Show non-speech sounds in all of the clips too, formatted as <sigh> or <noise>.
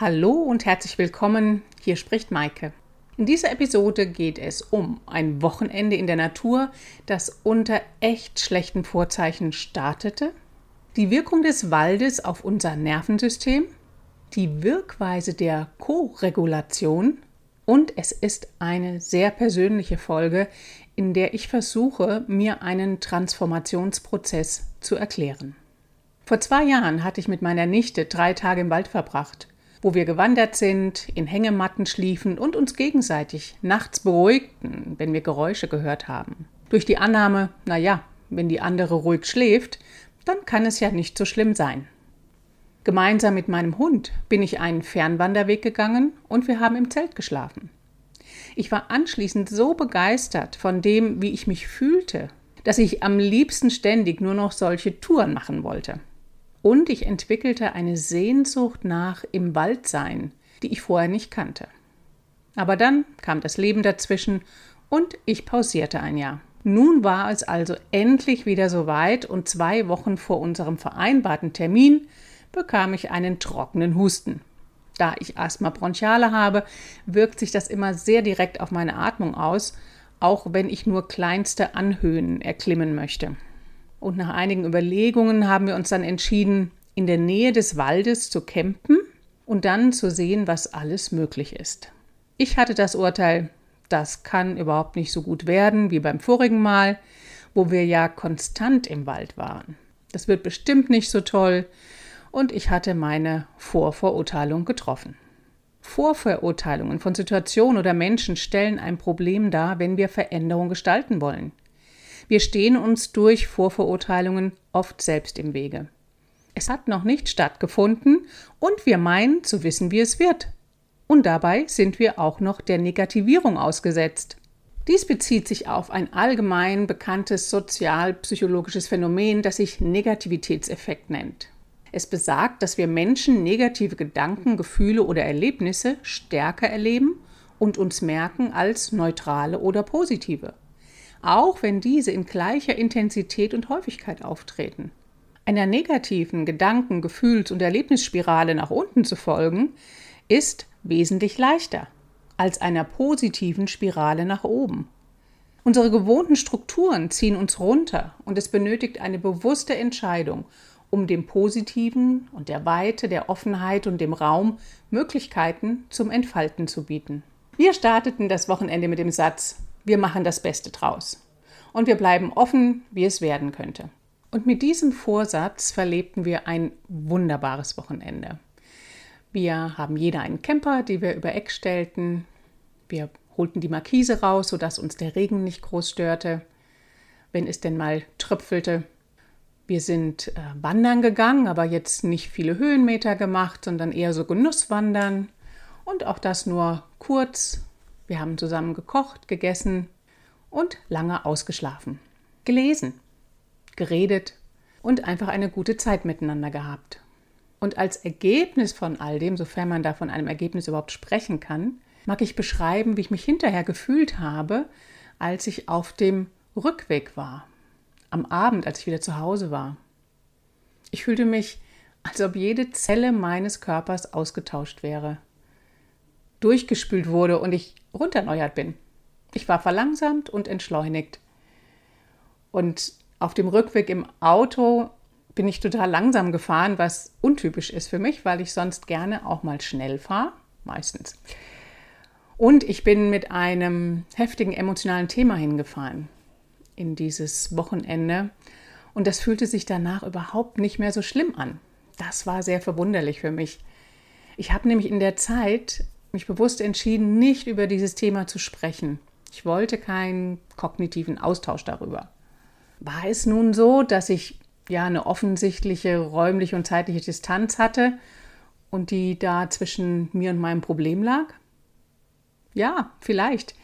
Hallo und herzlich willkommen. Hier spricht Maike. In dieser Episode geht es um ein Wochenende in der Natur, das unter echt schlechten Vorzeichen startete, die Wirkung des Waldes auf unser Nervensystem, die Wirkweise der Koregulation und es ist eine sehr persönliche Folge, in der ich versuche, mir einen Transformationsprozess zu erklären. Vor zwei Jahren hatte ich mit meiner Nichte drei Tage im Wald verbracht wo wir gewandert sind, in Hängematten schliefen und uns gegenseitig nachts beruhigten, wenn wir Geräusche gehört haben. Durch die Annahme, na ja, wenn die andere ruhig schläft, dann kann es ja nicht so schlimm sein. Gemeinsam mit meinem Hund bin ich einen Fernwanderweg gegangen und wir haben im Zelt geschlafen. Ich war anschließend so begeistert von dem, wie ich mich fühlte, dass ich am liebsten ständig nur noch solche Touren machen wollte. Und ich entwickelte eine Sehnsucht nach im Waldsein, die ich vorher nicht kannte. Aber dann kam das Leben dazwischen und ich pausierte ein Jahr. Nun war es also endlich wieder soweit und zwei Wochen vor unserem vereinbarten Termin bekam ich einen trockenen Husten. Da ich Asthma bronchiale habe, wirkt sich das immer sehr direkt auf meine Atmung aus, auch wenn ich nur kleinste Anhöhen erklimmen möchte. Und nach einigen Überlegungen haben wir uns dann entschieden, in der Nähe des Waldes zu campen und dann zu sehen, was alles möglich ist. Ich hatte das Urteil, das kann überhaupt nicht so gut werden wie beim vorigen Mal, wo wir ja konstant im Wald waren. Das wird bestimmt nicht so toll und ich hatte meine Vorverurteilung getroffen. Vorverurteilungen von Situationen oder Menschen stellen ein Problem dar, wenn wir Veränderung gestalten wollen. Wir stehen uns durch Vorverurteilungen oft selbst im Wege. Es hat noch nicht stattgefunden und wir meinen zu wissen, wie es wird. Und dabei sind wir auch noch der Negativierung ausgesetzt. Dies bezieht sich auf ein allgemein bekanntes sozialpsychologisches Phänomen, das sich Negativitätseffekt nennt. Es besagt, dass wir Menschen negative Gedanken, Gefühle oder Erlebnisse stärker erleben und uns merken als neutrale oder positive auch wenn diese in gleicher Intensität und Häufigkeit auftreten. Einer negativen Gedanken-, Gefühls- und Erlebnisspirale nach unten zu folgen, ist wesentlich leichter als einer positiven Spirale nach oben. Unsere gewohnten Strukturen ziehen uns runter und es benötigt eine bewusste Entscheidung, um dem Positiven und der Weite, der Offenheit und dem Raum Möglichkeiten zum Entfalten zu bieten. Wir starteten das Wochenende mit dem Satz, wir machen das Beste draus. Und wir bleiben offen, wie es werden könnte. Und mit diesem Vorsatz verlebten wir ein wunderbares Wochenende. Wir haben jeder einen Camper, die wir über Eck stellten. Wir holten die Markise raus, sodass uns der Regen nicht groß störte, wenn es denn mal tröpfelte. Wir sind äh, wandern gegangen, aber jetzt nicht viele Höhenmeter gemacht, sondern eher so Genusswandern. Und auch das nur kurz wir haben zusammen gekocht, gegessen und lange ausgeschlafen, gelesen, geredet und einfach eine gute Zeit miteinander gehabt. Und als Ergebnis von all dem, sofern man da von einem Ergebnis überhaupt sprechen kann, mag ich beschreiben, wie ich mich hinterher gefühlt habe, als ich auf dem Rückweg war, am Abend, als ich wieder zu Hause war. Ich fühlte mich, als ob jede Zelle meines Körpers ausgetauscht wäre durchgespült wurde und ich runterneuert bin. Ich war verlangsamt und entschleunigt. Und auf dem Rückweg im Auto bin ich total langsam gefahren, was untypisch ist für mich, weil ich sonst gerne auch mal schnell fahre, meistens. Und ich bin mit einem heftigen emotionalen Thema hingefahren in dieses Wochenende. Und das fühlte sich danach überhaupt nicht mehr so schlimm an. Das war sehr verwunderlich für mich. Ich habe nämlich in der Zeit mich bewusst entschieden, nicht über dieses Thema zu sprechen. Ich wollte keinen kognitiven Austausch darüber. War es nun so, dass ich ja eine offensichtliche räumliche und zeitliche Distanz hatte und die da zwischen mir und meinem Problem lag? Ja, vielleicht.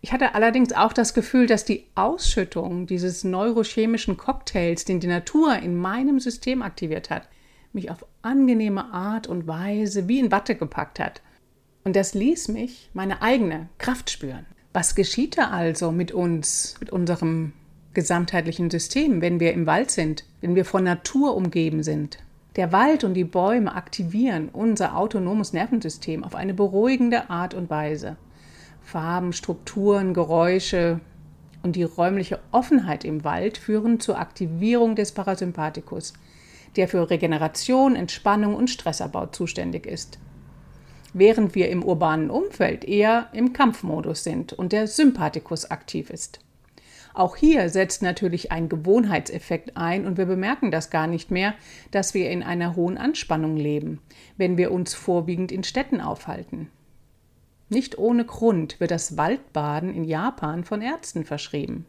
Ich hatte allerdings auch das Gefühl, dass die Ausschüttung dieses neurochemischen Cocktails, den die Natur in meinem System aktiviert hat, mich auf angenehme Art und Weise wie in Watte gepackt hat. Und das ließ mich meine eigene Kraft spüren. Was geschieht da also mit uns, mit unserem gesamtheitlichen System, wenn wir im Wald sind, wenn wir von Natur umgeben sind? Der Wald und die Bäume aktivieren unser autonomes Nervensystem auf eine beruhigende Art und Weise. Farben, Strukturen, Geräusche und die räumliche Offenheit im Wald führen zur Aktivierung des Parasympathikus, der für Regeneration, Entspannung und Stressabbau zuständig ist. Während wir im urbanen Umfeld eher im Kampfmodus sind und der Sympathikus aktiv ist. Auch hier setzt natürlich ein Gewohnheitseffekt ein und wir bemerken das gar nicht mehr, dass wir in einer hohen Anspannung leben, wenn wir uns vorwiegend in Städten aufhalten. Nicht ohne Grund wird das Waldbaden in Japan von Ärzten verschrieben.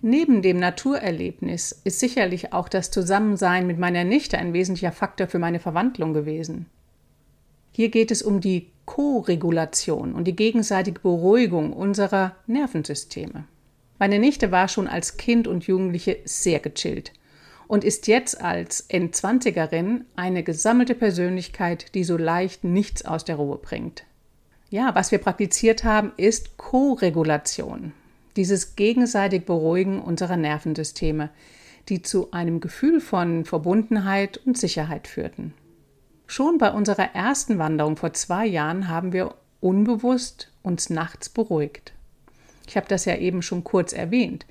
Neben dem Naturerlebnis ist sicherlich auch das Zusammensein mit meiner Nichte ein wesentlicher Faktor für meine Verwandlung gewesen. Hier geht es um die Koregulation und die gegenseitige Beruhigung unserer Nervensysteme. Meine Nichte war schon als Kind und Jugendliche sehr gechillt und ist jetzt als Endzwanzigerin eine gesammelte Persönlichkeit, die so leicht nichts aus der Ruhe bringt. Ja, was wir praktiziert haben, ist Koregulation, dieses gegenseitig Beruhigen unserer Nervensysteme, die zu einem Gefühl von Verbundenheit und Sicherheit führten. Schon bei unserer ersten Wanderung vor zwei Jahren haben wir unbewusst uns nachts beruhigt. Ich habe das ja eben schon kurz erwähnt.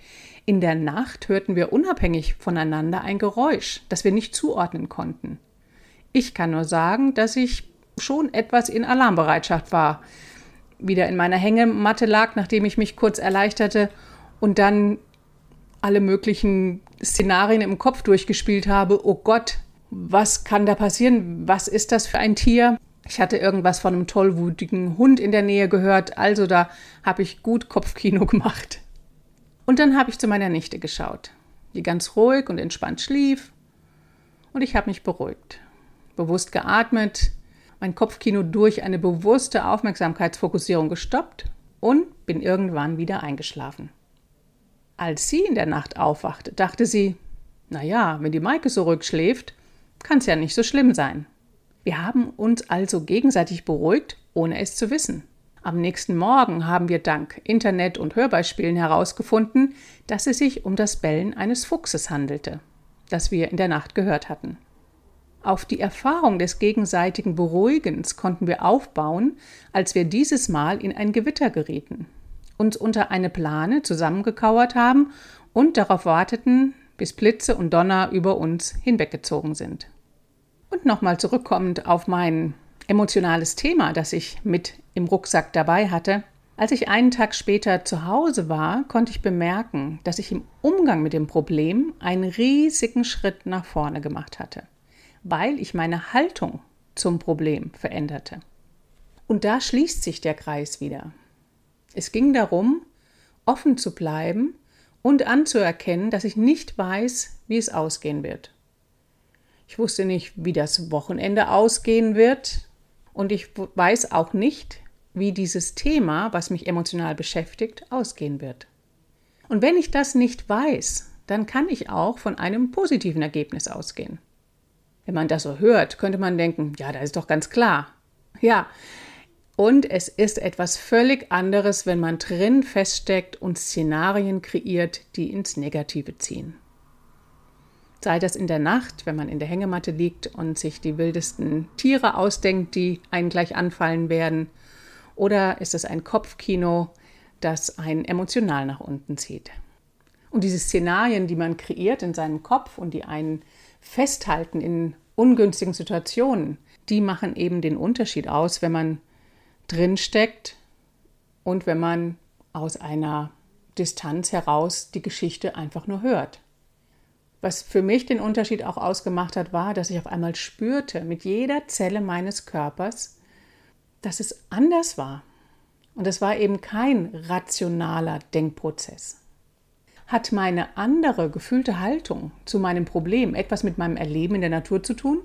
In der Nacht hörten wir unabhängig voneinander ein Geräusch, das wir nicht zuordnen konnten. Ich kann nur sagen, dass ich schon etwas in Alarmbereitschaft war, wieder in meiner Hängematte lag, nachdem ich mich kurz erleichterte und dann alle möglichen Szenarien im Kopf durchgespielt habe. Oh Gott, was kann da passieren? Was ist das für ein Tier? Ich hatte irgendwas von einem tollwütigen Hund in der Nähe gehört, also da habe ich gut Kopfkino <laughs> gemacht. Und dann habe ich zu meiner Nichte geschaut, die ganz ruhig und entspannt schlief. Und ich habe mich beruhigt, bewusst geatmet, mein Kopfkino durch eine bewusste Aufmerksamkeitsfokussierung gestoppt und bin irgendwann wieder eingeschlafen. Als sie in der Nacht aufwachte, dachte sie, naja, wenn die Maike so ruhig schläft, kann es ja nicht so schlimm sein. Wir haben uns also gegenseitig beruhigt, ohne es zu wissen. Am nächsten Morgen haben wir dank Internet und Hörbeispielen herausgefunden, dass es sich um das Bellen eines Fuchses handelte, das wir in der Nacht gehört hatten. Auf die Erfahrung des gegenseitigen Beruhigens konnten wir aufbauen, als wir dieses Mal in ein Gewitter gerieten, uns unter eine Plane zusammengekauert haben und darauf warteten, bis Blitze und Donner über uns hinweggezogen sind. Und nochmal zurückkommend auf mein emotionales Thema, das ich mit im Rucksack dabei hatte. Als ich einen Tag später zu Hause war, konnte ich bemerken, dass ich im Umgang mit dem Problem einen riesigen Schritt nach vorne gemacht hatte, weil ich meine Haltung zum Problem veränderte. Und da schließt sich der Kreis wieder. Es ging darum, offen zu bleiben und anzuerkennen, dass ich nicht weiß, wie es ausgehen wird. Ich wusste nicht, wie das Wochenende ausgehen wird. Und ich weiß auch nicht, wie dieses Thema, was mich emotional beschäftigt, ausgehen wird. Und wenn ich das nicht weiß, dann kann ich auch von einem positiven Ergebnis ausgehen. Wenn man das so hört, könnte man denken, ja, da ist doch ganz klar. Ja, und es ist etwas völlig anderes, wenn man drin feststeckt und Szenarien kreiert, die ins Negative ziehen. Sei das in der Nacht, wenn man in der Hängematte liegt und sich die wildesten Tiere ausdenkt, die einen gleich anfallen werden, oder ist es ein Kopfkino, das einen emotional nach unten zieht. Und diese Szenarien, die man kreiert in seinem Kopf und die einen festhalten in ungünstigen Situationen, die machen eben den Unterschied aus, wenn man drinsteckt und wenn man aus einer Distanz heraus die Geschichte einfach nur hört. Was für mich den Unterschied auch ausgemacht hat, war, dass ich auf einmal spürte mit jeder Zelle meines Körpers, dass es anders war. Und es war eben kein rationaler Denkprozess. Hat meine andere gefühlte Haltung zu meinem Problem etwas mit meinem Erleben in der Natur zu tun?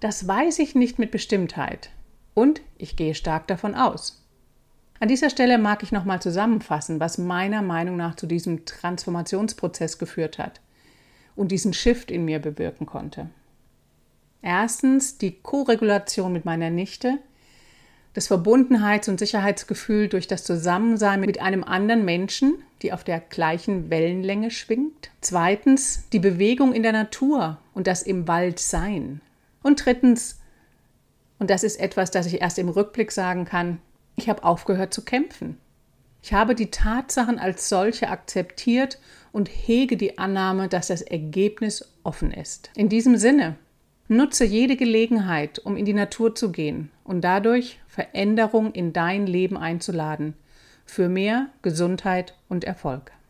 Das weiß ich nicht mit Bestimmtheit. Und ich gehe stark davon aus. An dieser Stelle mag ich nochmal zusammenfassen, was meiner Meinung nach zu diesem Transformationsprozess geführt hat und diesen Shift in mir bewirken konnte. Erstens die Koregulation mit meiner Nichte, das Verbundenheits- und Sicherheitsgefühl durch das Zusammensein mit einem anderen Menschen, die auf der gleichen Wellenlänge schwingt. Zweitens die Bewegung in der Natur und das im Wald sein. Und drittens, und das ist etwas, das ich erst im Rückblick sagen kann, ich habe aufgehört zu kämpfen. Ich habe die Tatsachen als solche akzeptiert und hege die Annahme, dass das Ergebnis offen ist. In diesem Sinne, nutze jede Gelegenheit, um in die Natur zu gehen und dadurch Veränderung in dein Leben einzuladen. Für mehr Gesundheit und Erfolg.